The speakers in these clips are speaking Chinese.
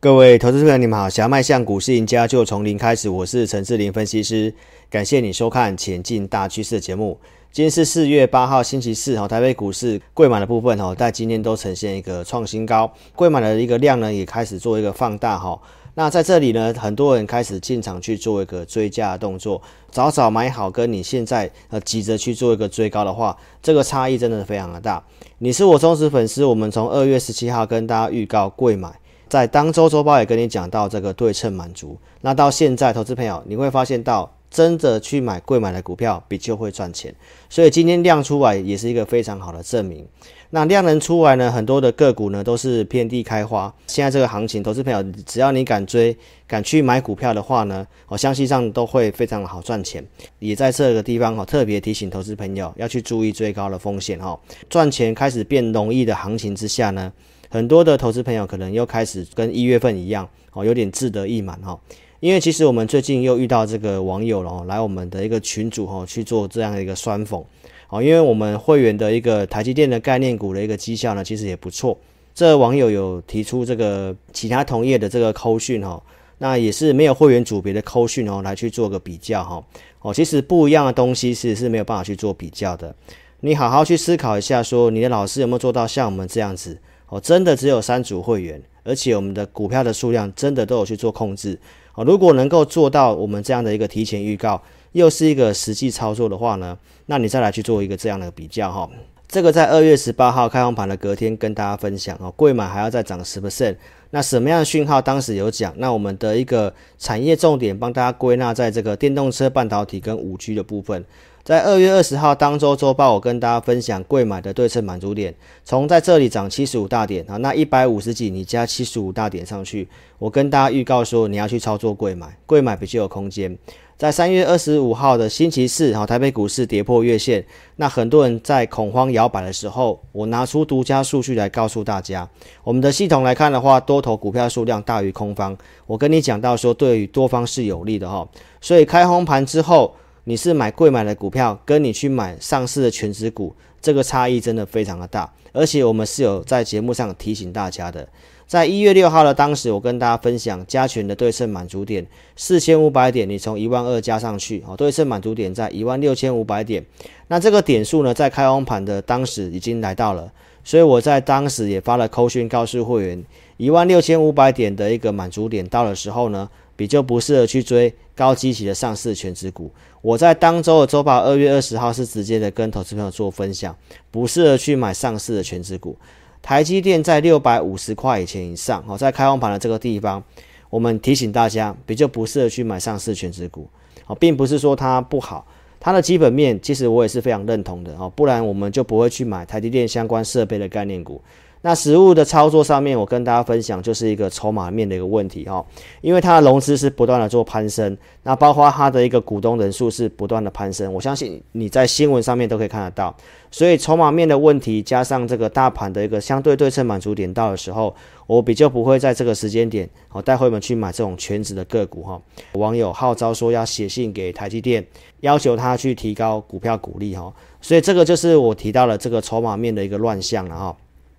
各位投资朋友，你们好！想要迈向股市赢家，就从零开始。我是陈志林分析师，感谢你收看《前进大趋势》的节目。今天是四月八号，星期四。哈，台北股市贵买的部分，哈，在今天都呈现一个创新高，贵买的一个量呢，也开始做一个放大，哈。那在这里呢，很多人开始进场去做一个追加的动作，早早买好，跟你现在呃急着去做一个追高的话，这个差异真的非常的大。你是我忠实粉丝，我们从二月十七号跟大家预告贵买。在当周周报也跟你讲到这个对称满足，那到现在投资朋友你会发现到真的去买贵买的股票比就会赚钱，所以今天量出来也是一个非常好的证明。那量能出来呢，很多的个股呢都是遍地开花。现在这个行情，投资朋友只要你敢追、敢去买股票的话呢，我相信上都会非常好赚钱。也在这个地方哈，特别提醒投资朋友要去注意追高的风险哈。赚钱开始变容易的行情之下呢。很多的投资朋友可能又开始跟一月份一样哦，有点志得意满哈。因为其实我们最近又遇到这个网友了，来我们的一个群组哈去做这样的一个酸讽哦。因为我们会员的一个台积电的概念股的一个绩效呢，其实也不错。这网友有提出这个其他同业的这个扣讯哈，那也是没有会员组别的扣讯哦，来去做个比较哈哦。其实不一样的东西是是没有办法去做比较的。你好好去思考一下，说你的老师有没有做到像我们这样子？哦，真的只有三组会员，而且我们的股票的数量真的都有去做控制。哦，如果能够做到我们这样的一个提前预告，又是一个实际操作的话呢，那你再来去做一个这样的比较哈。这个在二月十八号开放盘的隔天跟大家分享哦，贵买还要再涨十 percent。那什么样的讯号当时有讲？那我们的一个产业重点帮大家归纳在这个电动车半导体跟五 G 的部分。在二月二十号当周周报，我跟大家分享柜买的对称满足点，从在这里涨七十五大点啊，那一百五十几你加七十五大点上去，我跟大家预告说你要去操作柜买，柜买比较有空间。在三月二十五号的星期四，哈，台北股市跌破月线，那很多人在恐慌摇摆的时候，我拿出独家数据来告诉大家，我们的系统来看的话，多头股票数量大于空方，我跟你讲到说，对于多方是有利的哈，所以开红盘之后。你是买贵买的股票，跟你去买上市的全值股，这个差异真的非常的大。而且我们是有在节目上提醒大家的，在一月六号的当时，我跟大家分享加权的对称满足点四千五百点，你从一万二加上去，哦，对称满足点在一万六千五百点。那这个点数呢，在开红盘的当时已经来到了，所以我在当时也发了扣讯告诉会员，一万六千五百点的一个满足点到的时候呢，比较不适合去追高基期的上市权值股。我在当周的周报二月二十号是直接的跟投资朋友做分享，不适合去买上市的权值股。台积电在六百五十块以前以上，哦，在开放盘的这个地方，我们提醒大家，比较不适合去买上市权值股。哦，并不是说它不好，它的基本面其实我也是非常认同的。哦，不然我们就不会去买台积电相关设备的概念股。那实物的操作上面，我跟大家分享就是一个筹码面的一个问题哈，因为它的融资是不断的做攀升，那包括它的一个股东人数是不断的攀升，我相信你在新闻上面都可以看得到，所以筹码面的问题加上这个大盘的一个相对对称满足点到的时候，我比较不会在这个时间点哦带会员们去买这种全值的个股哈。网友号召说要写信给台积电，要求他去提高股票股利哈，所以这个就是我提到了这个筹码面的一个乱象了哈。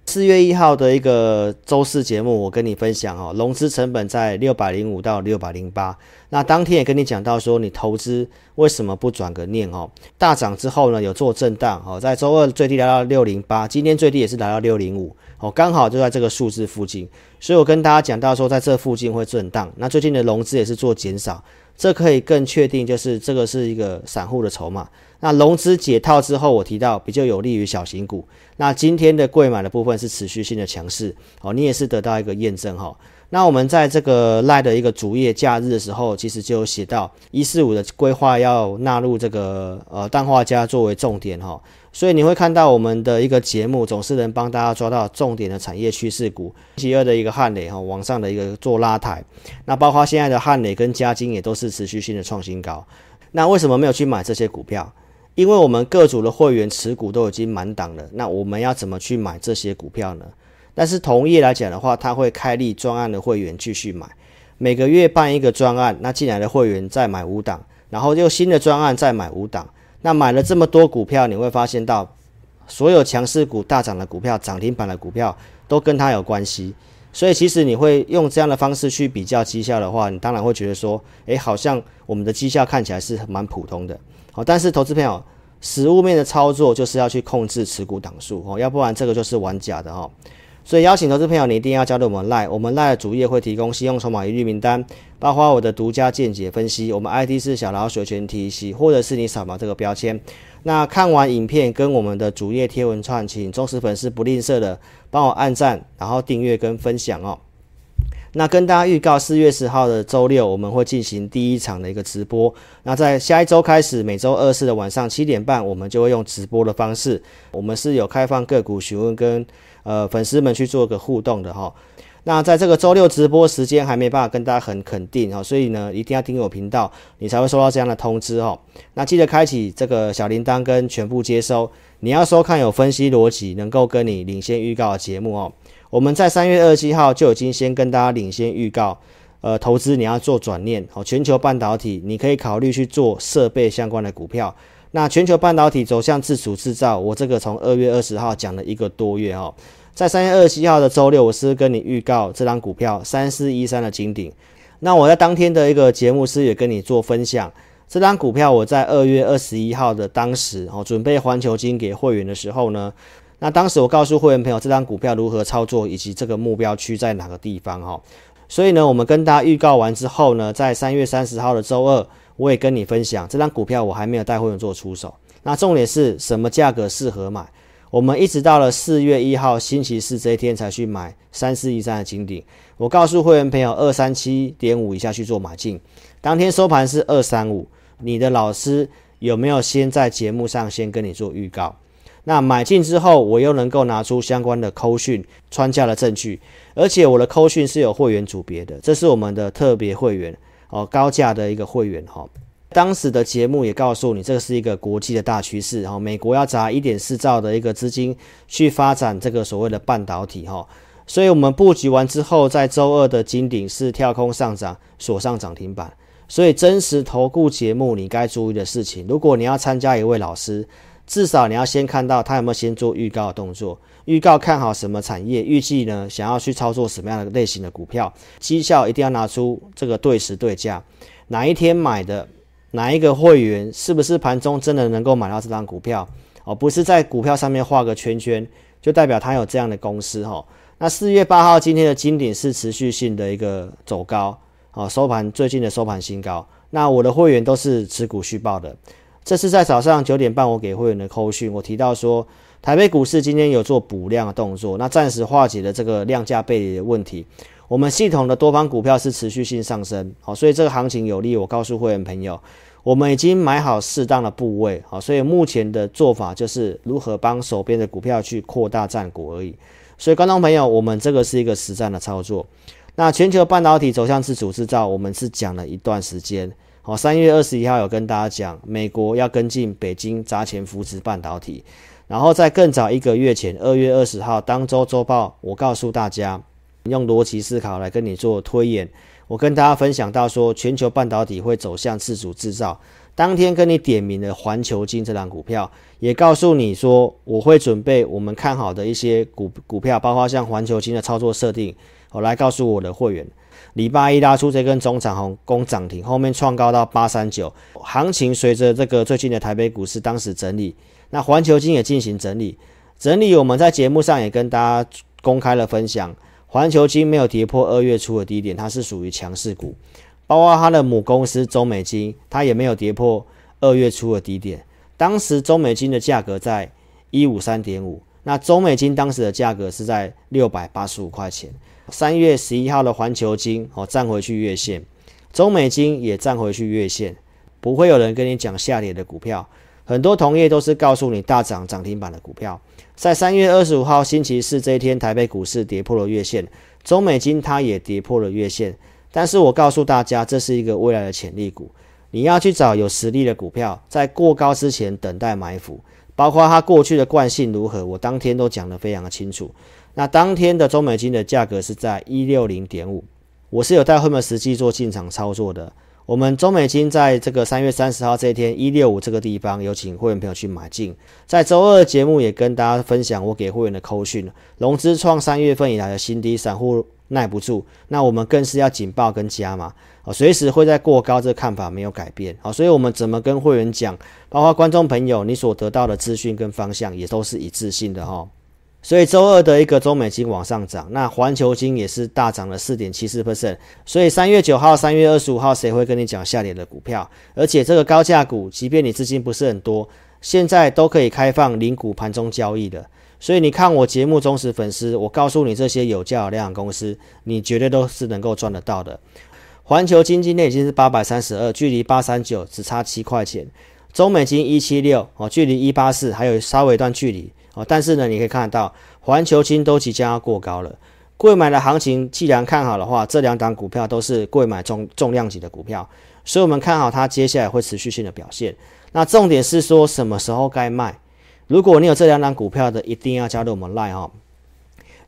四月一号的一个周四节目，我跟你分享哦，融资成本在六百零五到六百零八。那当天也跟你讲到说，你投资为什么不转个念哦？大涨之后呢，有做震荡哦，在周二最低来到六零八，今天最低也是来到六零五哦，刚好就在这个数字附近。所以我跟大家讲到说，在这附近会震荡。那最近的融资也是做减少，这可以更确定就是这个是一个散户的筹码。那融资解套之后，我提到比较有利于小型股。那今天的贵买的部分是持续性的强势，哦，你也是得到一个验证哈。那我们在这个赖的一个主页假日的时候，其实就有写到一四五的规划要纳入这个呃氮化镓作为重点哈。所以你会看到我们的一个节目总是能帮大家抓到重点的产业趋势股。星期二的一个汉磊哈往上的一个做拉抬，那包括现在的汉磊跟嘉晶也都是持续性的创新高。那为什么没有去买这些股票？因为我们各组的会员持股都已经满档了，那我们要怎么去买这些股票呢？但是同业来讲的话，他会开立专案的会员继续买，每个月办一个专案，那进来的会员再买五档，然后又新的专案再买五档，那买了这么多股票，你会发现到所有强势股大涨的股票、涨停板的股票都跟它有关系，所以其实你会用这样的方式去比较绩效的话，你当然会觉得说，诶，好像我们的绩效看起来是蛮普通的。好，但是投资朋友，实物面的操作就是要去控制持股档数哦，要不然这个就是玩假的哦。所以邀请投资朋友，你一定要加入我们 Line，我们 Line 的主页会提供信用筹码一律名单，包括我的独家见解分析。我们 ID 是小老鼠全 T C，或者是你扫描这个标签。那看完影片跟我们的主页贴文串，请忠实粉丝不吝啬的帮我按赞，然后订阅跟分享哦。那跟大家预告，四月十号的周六我们会进行第一场的一个直播。那在下一周开始，每周二四的晚上七点半，我们就会用直播的方式，我们是有开放个股询问跟。呃，粉丝们去做个互动的哈。那在这个周六直播时间还没办法跟大家很肯定哈，所以呢，一定要订阅我频道，你才会收到这样的通知哈。那记得开启这个小铃铛跟全部接收，你要收看有分析逻辑、能够跟你领先预告的节目哦。我们在三月二十七号就已经先跟大家领先预告，呃，投资你要做转念哦，全球半导体你可以考虑去做设备相关的股票。那全球半导体走向自主制造，我这个从二月二十号讲了一个多月哈，在三月二十七号的周六，我是跟你预告这张股票三四一三的金顶。那我在当天的一个节目是也跟你做分享，这张股票我在二月二十一号的当时哦，准备环球金给会员的时候呢，那当时我告诉会员朋友这张股票如何操作，以及这个目标区在哪个地方哈。所以呢，我们跟大家预告完之后呢，在三月三十号的周二。我也跟你分享，这张股票我还没有带会员做出手。那重点是什么价格适合买？我们一直到了四月一号星期四这一天才去买三四一三的金顶。我告诉会员朋友，二三七点五以下去做买进。当天收盘是二三五。你的老师有没有先在节目上先跟你做预告？那买进之后，我又能够拿出相关的扣讯穿价的证据，而且我的扣讯是有会员组别的，这是我们的特别会员。哦，高价的一个会员哈，当时的节目也告诉你，这个是一个国际的大趋势哈，美国要砸一点四兆的一个资金去发展这个所谓的半导体哈，所以我们布局完之后，在周二的金鼎是跳空上涨，锁上涨停板。所以真实投顾节目你该注意的事情，如果你要参加一位老师，至少你要先看到他有没有先做预告的动作。预告看好什么产业，预计呢想要去操作什么样的类型的股票，绩效一定要拿出这个对时对价，哪一天买的，哪一个会员是不是盘中真的能够买到这张股票哦？不是在股票上面画个圈圈，就代表他有这样的公司哈。那四月八号今天的金鼎是持续性的一个走高，哦，收盘最近的收盘新高。那我的会员都是持股续报的，这是在早上九点半我给会员的扣讯，我提到说。台北股市今天有做补量的动作，那暂时化解了这个量价背离的问题。我们系统的多方股票是持续性上升，好，所以这个行情有利。我告诉会员朋友，我们已经买好适当的部位，好，所以目前的做法就是如何帮手边的股票去扩大战果而已。所以观众朋友，我们这个是一个实战的操作。那全球半导体走向自主制造，我们是讲了一段时间。好，三月二十一号有跟大家讲，美国要跟进北京砸钱扶持半导体。然后在更早一个月前，二月二十号当周周报，我告诉大家，用逻辑思考来跟你做推演。我跟大家分享到说，全球半导体会走向自主制造。当天跟你点名的环球金这档股票，也告诉你说，我会准备我们看好的一些股股票，包括像环球金的操作设定，我来告诉我的会员。礼拜一拉出这根中长红攻涨停，后面创高到八三九，行情随着这个最近的台北股市当时整理。那环球金也进行整理，整理我们在节目上也跟大家公开了分享，环球金没有跌破二月初的低点，它是属于强势股，包括它的母公司中美金，它也没有跌破二月初的低点，当时中美金的价格在一五三点五，那中美金当时的价格是在六百八十五块钱，三月十一号的环球金哦站回去月线，中美金也站回去月线，不会有人跟你讲下跌的股票。很多同业都是告诉你大涨涨停板的股票，在三月二十五号星期四这一天，台北股市跌破了月线，中美金它也跌破了月线。但是我告诉大家，这是一个未来的潜力股，你要去找有实力的股票，在过高之前等待埋伏，包括它过去的惯性如何，我当天都讲得非常的清楚。那当天的中美金的价格是在一六零点五，我是有带会员实际做进场操作的。我们中美金在这个三月三十号这一天一六五这个地方，有请会员朋友去买进。在周二的节目也跟大家分享我给会员的扣讯，融资创三月份以来的新低，散户耐不住，那我们更是要警报跟加码，哦，随时会在过高，这个看法没有改变，好，所以我们怎么跟会员讲，包括观众朋友，你所得到的资讯跟方向也都是一致性的哈。所以周二的一个中美金往上涨，那环球金也是大涨了四点七四 percent。所以三月九号、三月二十五号，谁会跟你讲下跌的股票？而且这个高价股，即便你资金不是很多，现在都可以开放零股盘中交易的。所以你看我节目忠实粉丝，我告诉你这些有价有量的公司，你绝对都是能够赚得到的。环球金今天已经是八百三十二，距离八三九只差七块钱。中美金一七六哦，距离一八四还有稍微一段距离。哦，但是呢，你可以看到，环球金都即将要过高了。贵买的行情既然看好的话，这两档股票都是贵买重重量级的股票，所以我们看好它接下来会持续性的表现。那重点是说什么时候该卖？如果你有这两档股票的，一定要加入我们 Line 哦。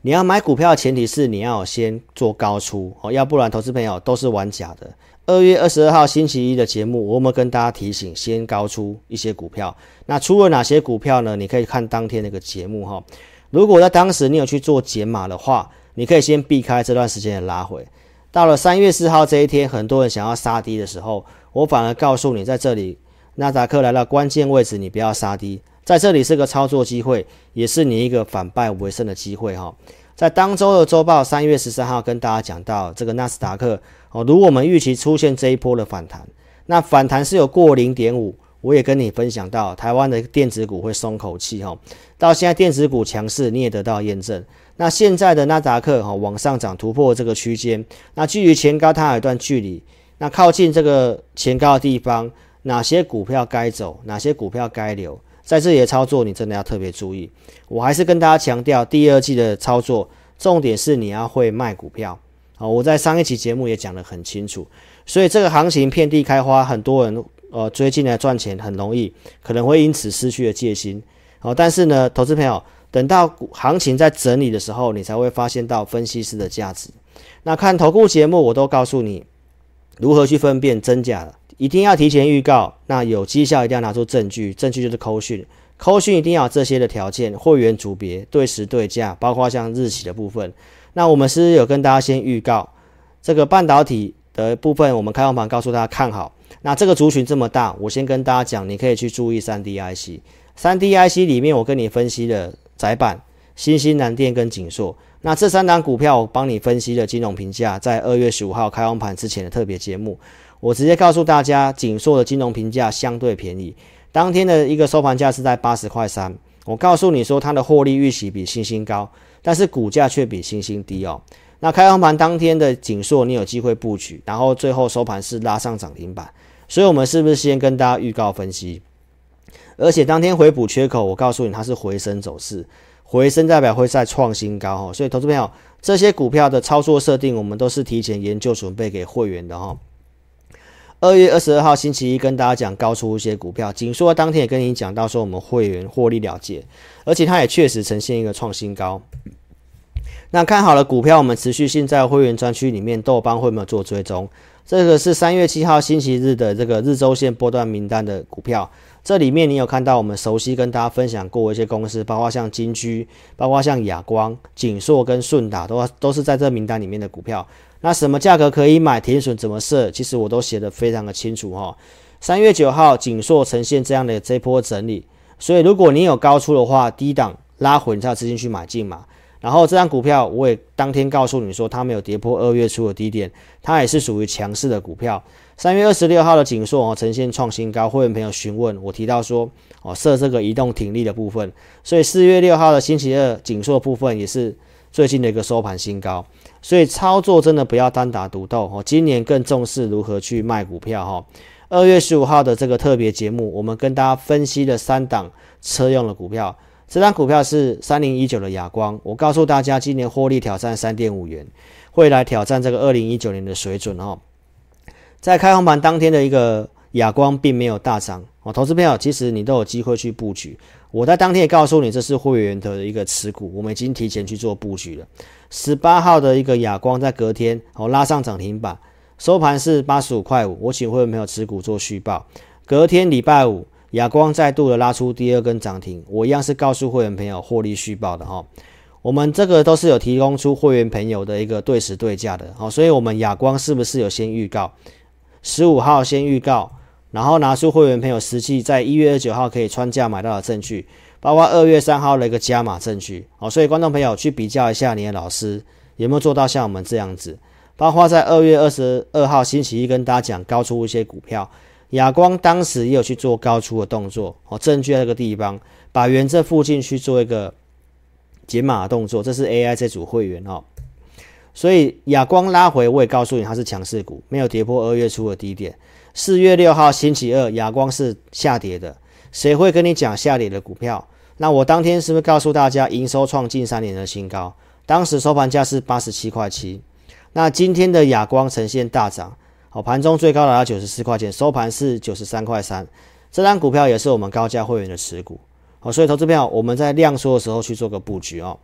你要买股票的前提是你要先做高出哦，要不然投资朋友都是玩假的。二月二十二号星期一的节目，我们跟大家提醒，先高出一些股票。那出了哪些股票呢？你可以看当天那个节目哈。如果在当时你有去做减码的话，你可以先避开这段时间的拉回。到了三月四号这一天，很多人想要杀低的时候，我反而告诉你，在这里纳达克来到关键位置，你不要杀低，在这里是个操作机会，也是你一个反败为胜的机会哈。在当周的周报三月十三号跟大家讲到这个纳斯达克哦，如果我们预期出现这一波的反弹，那反弹是有过零点五，我也跟你分享到台湾的电子股会松口气哈。到现在电子股强势，你也得到验证。那现在的纳斯达克哈往上涨突破这个区间，那距离前高它有一段距离，那靠近这个前高的地方，哪些股票该走，哪些股票该留？在这里的操作，你真的要特别注意。我还是跟大家强调，第二季的操作重点是你要会卖股票。好，我在上一期节目也讲得很清楚。所以这个行情遍地开花，很多人呃追进来赚钱很容易，可能会因此失去了戒心。好，但是呢，投资朋友，等到行情在整理的时候，你才会发现到分析师的价值。那看投顾节目，我都告诉你如何去分辨真假的。一定要提前预告，那有绩效一定要拿出证据，证据就是扣讯，扣讯一定要有这些的条件，会员组别对时对价，包括像日期的部分。那我们是有跟大家先预告这个半导体的部分，我们开放盘告诉大家看好。那这个族群这么大，我先跟大家讲，你可以去注意三 D IC，三 D IC 里面我跟你分析了窄板、新兴南电跟景硕。那这三档股票我帮你分析了金融评价，在二月十五号开放盘之前的特别节目。我直接告诉大家，景硕的金融评价相对便宜，当天的一个收盘价是在八十块三。我告诉你说，它的获利预期比星星高，但是股价却比星星低哦。那开放盘当天的景硕，你有机会布局，然后最后收盘是拉上涨停板。所以，我们是不是先跟大家预告分析？而且当天回补缺口，我告诉你它是回升走势，回升代表会再创新高哦。所以，投资朋友，这些股票的操作设定，我们都是提前研究准备给会员的哈。二月二十二号星期一跟大家讲高出一些股票，景硕当天也跟你讲到说我们会员获利了结，而且它也确实呈现一个创新高。那看好了股票，我们持续性在会员专区里面豆帮会没有做追踪，这个是三月七号星期日的这个日周线波段名单的股票，这里面你有看到我们熟悉跟大家分享过一些公司，包括像金居，包括像亚光、景硕跟顺达，都都是在这名单里面的股票。那什么价格可以买？停损怎么设？其实我都写得非常的清楚哈。三月九号，景硕呈现这样的这波整理，所以如果你有高出的话，低档拉回，你才有资金去买进嘛。然后这张股票我也当天告诉你说，它没有跌破二月初的低点，它也是属于强势的股票。三月二十六号的景硕哦，呈现创新高，会员朋友询问我提到说哦，设这个移动停利的部分，所以四月六号的星期二，景硕部分也是。最近的一个收盘新高，所以操作真的不要单打独斗哦。今年更重视如何去卖股票哈。二月十五号的这个特别节目，我们跟大家分析了三档车用的股票。这档股票是三零一九的亚光，我告诉大家，今年获利挑战三点五元，会来挑战这个二零一九年的水准哦。在开红盘当天的一个亚光并没有大涨哦，投资朋友其实你都有机会去布局。我在当天也告诉你，这是会员的一个持股，我们已经提前去做布局了。十八号的一个亚光在隔天哦拉上涨停板，收盘是八十五块五，我请会员朋友持股做续报。隔天礼拜五，亚光再度的拉出第二根涨停，我一样是告诉会员朋友获利续报的哈。我们这个都是有提供出会员朋友的一个对时对价的，好，所以我们亚光是不是有先预告？十五号先预告，然后拿出会员朋友实际在一月二十九号可以穿价买到的证据，包括二月三号的一个加码证据，哦，所以观众朋友去比较一下你的老师有没有做到像我们这样子，包括在二月二十二号星期一跟大家讲高出一些股票，亚光当时也有去做高出的动作，哦，证据在这个地方，把原这附近去做一个。解码的动作，这是 AI 这组会员哦，所以亚光拉回，我也告诉你它是强势股，没有跌破二月初的低点。四月六号星期二，亚光是下跌的，谁会跟你讲下跌的股票？那我当天是不是告诉大家营收创近三年的新高？当时收盘价是八十七块七，那今天的亚光呈现大涨，好，盘中最高来到九十四块钱，收盘是九十三块三，这张股票也是我们高价会员的持股。好，所以投资票我们在量缩的时候去做个布局哦。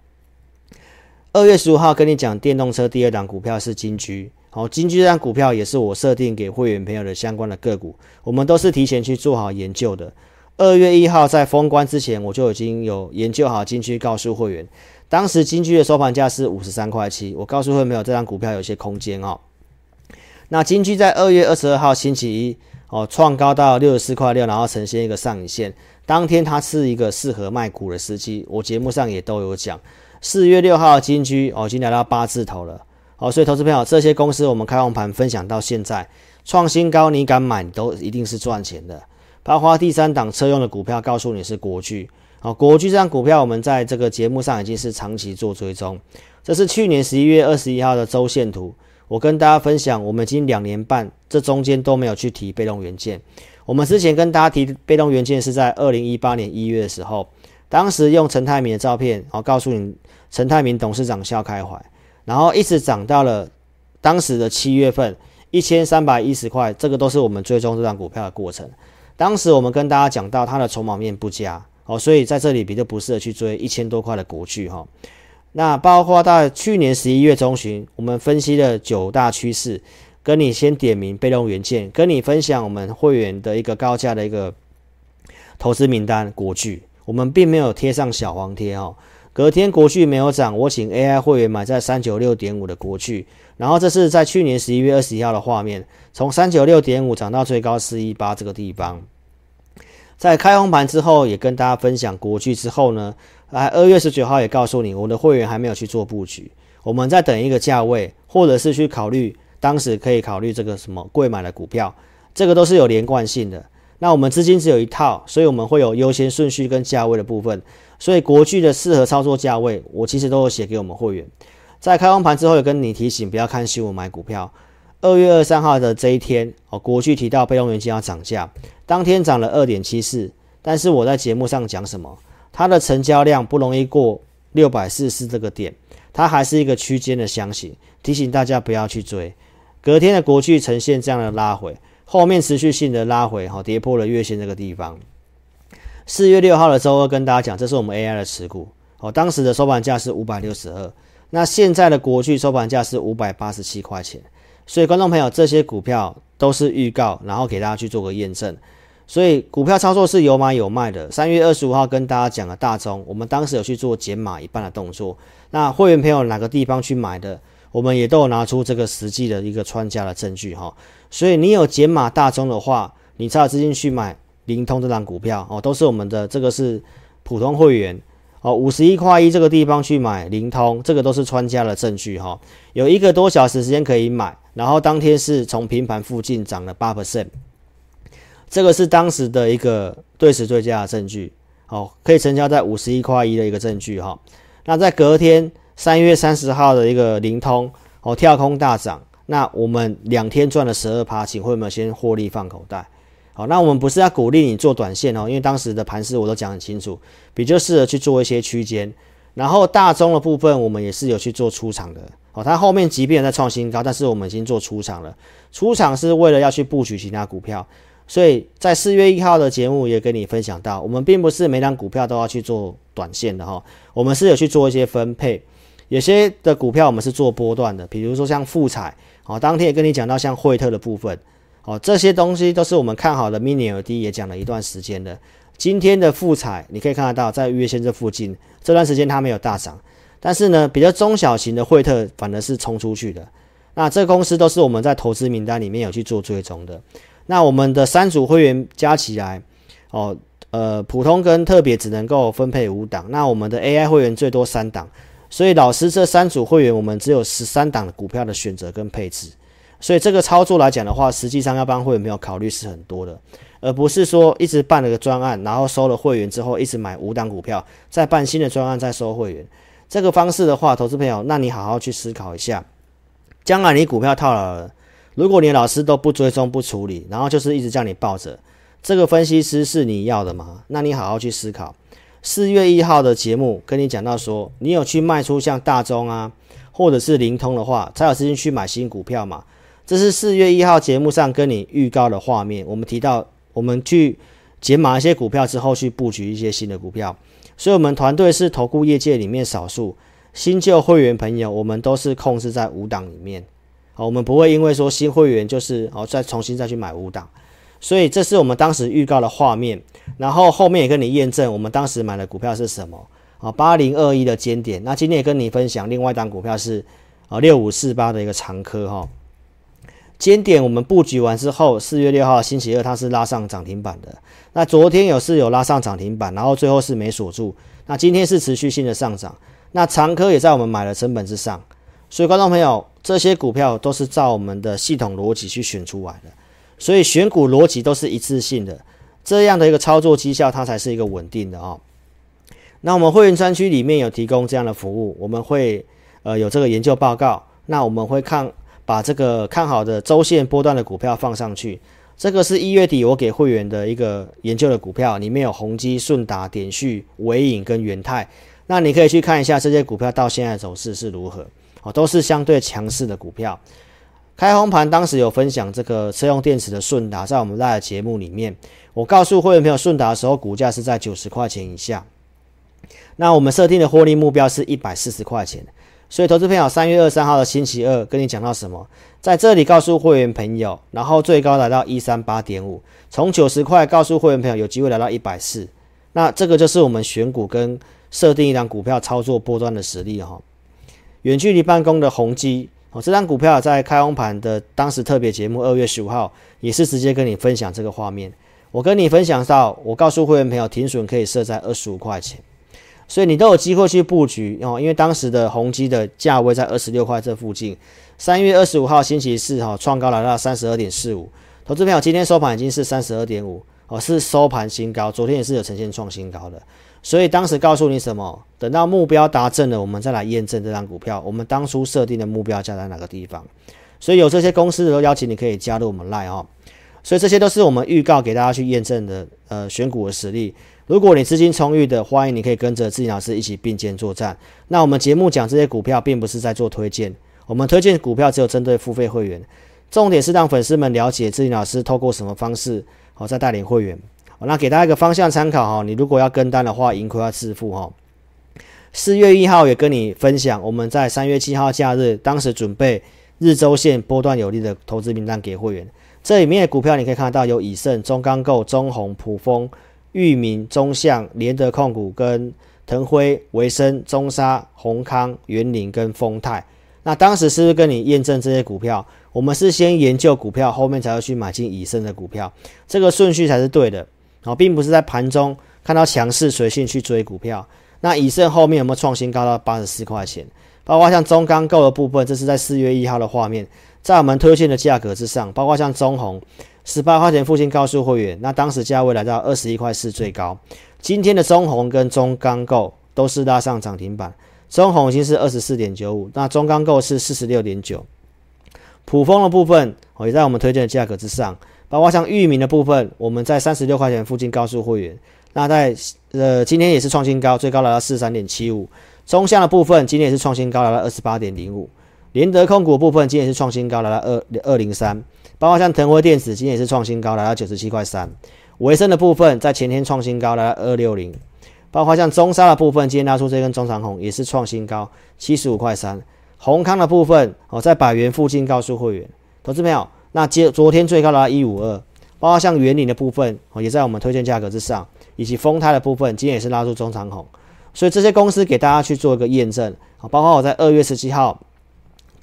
二月十五号跟你讲电动车第二档股票是金居，好，金居这档股票也是我设定给会员朋友的相关的个股，我们都是提前去做好研究的。二月一号在封关之前，我就已经有研究好金居，告诉会员，当时金居的收盘价是五十三块七，我告诉会员朋友这档股票有些空间哦。那金居在二月二十二号星期一哦创高到六十四块六，然后呈现一个上影线。当天它是一个适合卖股的时机，我节目上也都有讲。四月六号金居哦，已经来到八字头了，哦，所以投资朋友，这些公司我们开红盘分享到现在创新高，你敢买，都一定是赚钱的。包括第三档车用的股票，告诉你是国巨，哦，国巨这张股票我们在这个节目上已经是长期做追踪，这是去年十一月二十一号的周线图，我跟大家分享，我们已经两年半，这中间都没有去提被动元件。我们之前跟大家提被动元件是在二零一八年一月的时候，当时用陈泰明的照片，然后告诉你陈泰明董事长笑开怀，然后一直涨到了当时的七月份一千三百一十块，这个都是我们追踪这张股票的过程。当时我们跟大家讲到它的筹码面不佳，哦，所以在这里比较不适合去追一千多块的国巨哈。那包括到去年十一月中旬，我们分析了九大趋势。跟你先点名被动元件，跟你分享我们会员的一个高价的一个投资名单，国巨，我们并没有贴上小黄贴哦。隔天国巨没有涨，我请 AI 会员买在三九六点五的国巨，然后这是在去年十一月二十一号的画面，从三九六点五涨到最高四一八这个地方。在开红盘之后，也跟大家分享国巨之后呢，来二月十九号也告诉你，我的会员还没有去做布局，我们在等一个价位，或者是去考虑。当时可以考虑这个什么贵买的股票，这个都是有连贯性的。那我们资金只有一套，所以我们会有优先顺序跟价位的部分。所以国巨的适合操作价位，我其实都有写给我们会员。在开完盘之后，有跟你提醒不要看新闻买股票。二月二三号的这一天，哦，国巨提到被动元件要涨价，当天涨了二点七四。但是我在节目上讲什么？它的成交量不容易过六百四十四这个点，它还是一个区间的箱型，提醒大家不要去追。隔天的国巨呈现这样的拉回，后面持续性的拉回，哈，跌破了月线这个地方。四月六号的周二跟大家讲，这是我们 AI 的持股，哦，当时的收盘价是五百六十二，那现在的国巨收盘价是五百八十七块钱。所以观众朋友，这些股票都是预告，然后给大家去做个验证。所以股票操作是有买有卖的。三月二十五号跟大家讲的大中，我们当时有去做减码一半的动作。那会员朋友哪个地方去买的？我们也都有拿出这个实际的一个穿价的证据哈，所以你有减码大宗的话，你才有资金去买灵通这档股票哦，都是我们的这个是普通会员哦，五十一块一这个地方去买灵通，这个都是穿家的证据哈，有一个多小时时间可以买，然后当天是从平盘附近涨了八 percent，这个是当时的一个对时对价的证据哦，可以成交在五十一块一的一个证据哈，那在隔天。三月三十号的一个灵通哦，跳空大涨，那我们两天赚了十二趴，请会员们先获利放口袋。好，那我们不是要鼓励你做短线哦，因为当时的盘势我都讲很清楚，比较适合去做一些区间。然后大宗的部分，我们也是有去做出场的。哦，它后面即便在创新高，但是我们已经做出场了。出场是为了要去布局其他股票，所以在四月一号的节目也跟你分享到，我们并不是每张股票都要去做短线的哈，我们是有去做一些分配。有些的股票我们是做波段的，比如说像富彩，哦，当天也跟你讲到像惠特的部分，哦，这些东西都是我们看好的 Mini LED，也讲了一段时间的。今天的富采你可以看得到，在月线这附近，这段时间它没有大涨，但是呢，比较中小型的惠特反而是冲出去的。那这公司都是我们在投资名单里面有去做追踪的。那我们的三组会员加起来，哦，呃，普通跟特别只能够分配五档。那我们的 AI 会员最多三档，所以老师这三组会员我们只有十三档的股票的选择跟配置。所以这个操作来讲的话，实际上要帮会员朋友考虑是很多的，而不是说一直办了个专案，然后收了会员之后一直买五档股票，再办新的专案再收会员。这个方式的话，投资朋友，那你好好去思考一下。将来你股票套牢了，如果你老师都不追踪不处理，然后就是一直叫你抱着，这个分析师是你要的吗？那你好好去思考。四月一号的节目跟你讲到说，你有去卖出像大中啊，或者是灵通的话，才有资金去买新股票嘛。这是四月一号节目上跟你预告的画面。我们提到，我们去解码一些股票之后，去布局一些新的股票。所以，我们团队是投顾业界里面少数。新旧会员朋友，我们都是控制在五档里面，好，我们不会因为说新会员就是哦再重新再去买五档，所以这是我们当时预告的画面，然后后面也跟你验证我们当时买的股票是什么啊，八零二一的尖点，那今天也跟你分享另外一档股票是啊六五四八的一个长科哈，尖点我们布局完之后，四月六号星期二它是拉上涨停板的，那昨天有是有拉上涨停板，然后最后是没锁住，那今天是持续性的上涨。那长科也在我们买的成本之上，所以观众朋友，这些股票都是照我们的系统逻辑去选出来的，所以选股逻辑都是一致性的，这样的一个操作绩效，它才是一个稳定的哦。那我们会员专区里面有提供这样的服务，我们会呃有这个研究报告，那我们会看把这个看好的周线波段的股票放上去，这个是一月底我给会员的一个研究的股票，里面有宏基、顺达、点序、伟影跟元泰。那你可以去看一下这些股票到现在的走势是如何哦，都是相对强势的股票。开红盘当时有分享这个车用电池的顺达，在我们那的节目里面，我告诉会员朋友，顺达的时候股价是在九十块钱以下。那我们设定的获利目标是一百四十块钱。所以投资朋友，三月二三号的星期二跟你讲到什么？在这里告诉会员朋友，然后最高来到一三八点五，从九十块告诉会员朋友有机会来到一百四。那这个就是我们选股跟设定一档股票操作波段的实力哈。远距离办公的宏基哦，这张股票在开红盘的当时特别节目二月十五号也是直接跟你分享这个画面。我跟你分享到，我告诉会员朋友停损可以设在二十五块钱，所以你都有机会去布局哦。因为当时的宏基的价位在二十六块这附近。三月二十五号星期四哈，创高来到三十二点四五，投资朋友今天收盘已经是三十二点五哦，是收盘新高，昨天也是有呈现创新高的。所以当时告诉你什么？等到目标达阵了，我们再来验证这张股票。我们当初设定的目标价在哪个地方？所以有这些公司的都邀请你可以加入我们 Line 哦。所以这些都是我们预告给大家去验证的呃选股的实力。如果你资金充裕的，欢迎你可以跟着志林老师一起并肩作战。那我们节目讲这些股票，并不是在做推荐，我们推荐股票只有针对付费会员，重点是让粉丝们了解志林老师透过什么方式好在带领会员。那给大家一个方向参考哈，你如果要跟单的话，盈亏要自负哈。四月一号也跟你分享，我们在三月七号假日，当时准备日周线波段有利的投资名单给会员。这里面的股票你可以看到有以盛、中钢构、中鸿、卜蜂、裕民、中橡、联德控股跟腾辉、维生、中沙、宏康、元林跟丰泰。那当时是不是跟你验证这些股票？我们是先研究股票，后面才要去买进以盛的股票，这个顺序才是对的。好，并不是在盘中看到强势随性去追股票。那以盛后面有没有创新高到八十四块钱？包括像中钢构的部分，这是在四月一号的画面，在我们推荐的价格之上。包括像中鸿十八块钱附近告诉会员，那当时价位来到二十一块四最高。今天的中鸿跟中钢构都是拉上涨停板，中鸿已经是二十四点九五，那中钢构是四十六点九。普丰的部分也在我们推荐的价格之上。包括像裕民的部分，我们在三十六块钱附近告诉会员，那在呃今天也是创新高，最高来到四十三点七五。中橡的部分今天也是创新高，来到二十八点零五。联德控股部分今天也是创新高，来到二二零三。包括像腾辉电子今天也是创新高，来到九十七块三。维生的部分在前天创新高，来到二六零。包括像中沙的部分，今天拉出这根中长红也是创新高，七十五块三。宏康的部分哦，在百元附近告诉会员，投资朋友。那接昨天最高达一五二，包括像元鼎的部分哦，也在我们推荐价格之上，以及丰泰的部分，今天也是拉出中长红。所以这些公司给大家去做一个验证啊，包括我在二月十七号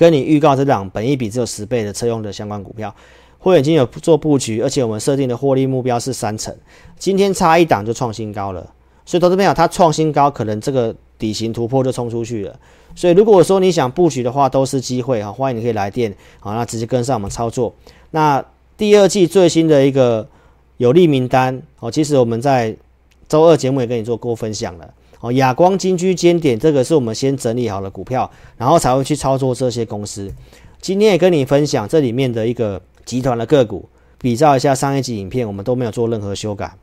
跟你预告这档本益比只有十倍的车用的相关股票，会员已经有做布局，而且我们设定的获利目标是三成，今天差一档就创新高了。所以投资朋友，它创新高，可能这个底型突破就冲出去了。所以如果说你想布局的话，都是机会哈，欢迎你可以来电，好，那直接跟上我们操作。那第二季最新的一个有利名单哦，其实我们在周二节目也跟你做过分享了哦。亚光、金居、尖点，这个是我们先整理好的股票，然后才会去操作这些公司。今天也跟你分享这里面的一个集团的个股，比照一下上一集影片，我们都没有做任何修改。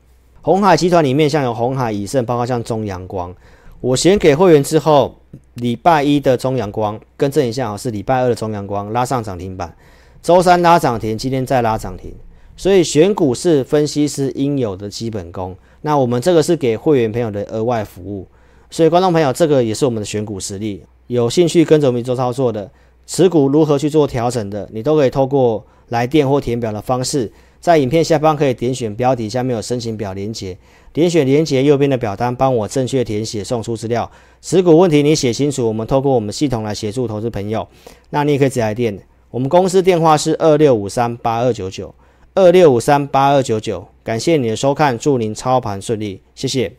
鸿海集团里面像有鸿海、以盛，包括像中阳光，我先给会员之后，礼拜一的中阳光更正一下啊，是礼拜二的中阳光拉上涨停板，周三拉涨停，今天再拉涨停，所以选股是分析师应有的基本功。那我们这个是给会员朋友的额外服务，所以观众朋友，这个也是我们的选股实力。有兴趣跟着我们做操作的，持股如何去做调整的，你都可以透过来电或填表的方式。在影片下方可以点选标题，下面有申请表连接，点选连接右边的表单，帮我正确填写，送出资料。持股问题你写清楚，我们透过我们系统来协助投资朋友。那你也可以直接来电，我们公司电话是二六五三八二九九二六五三八二九九。感谢你的收看，祝您操盘顺利，谢谢。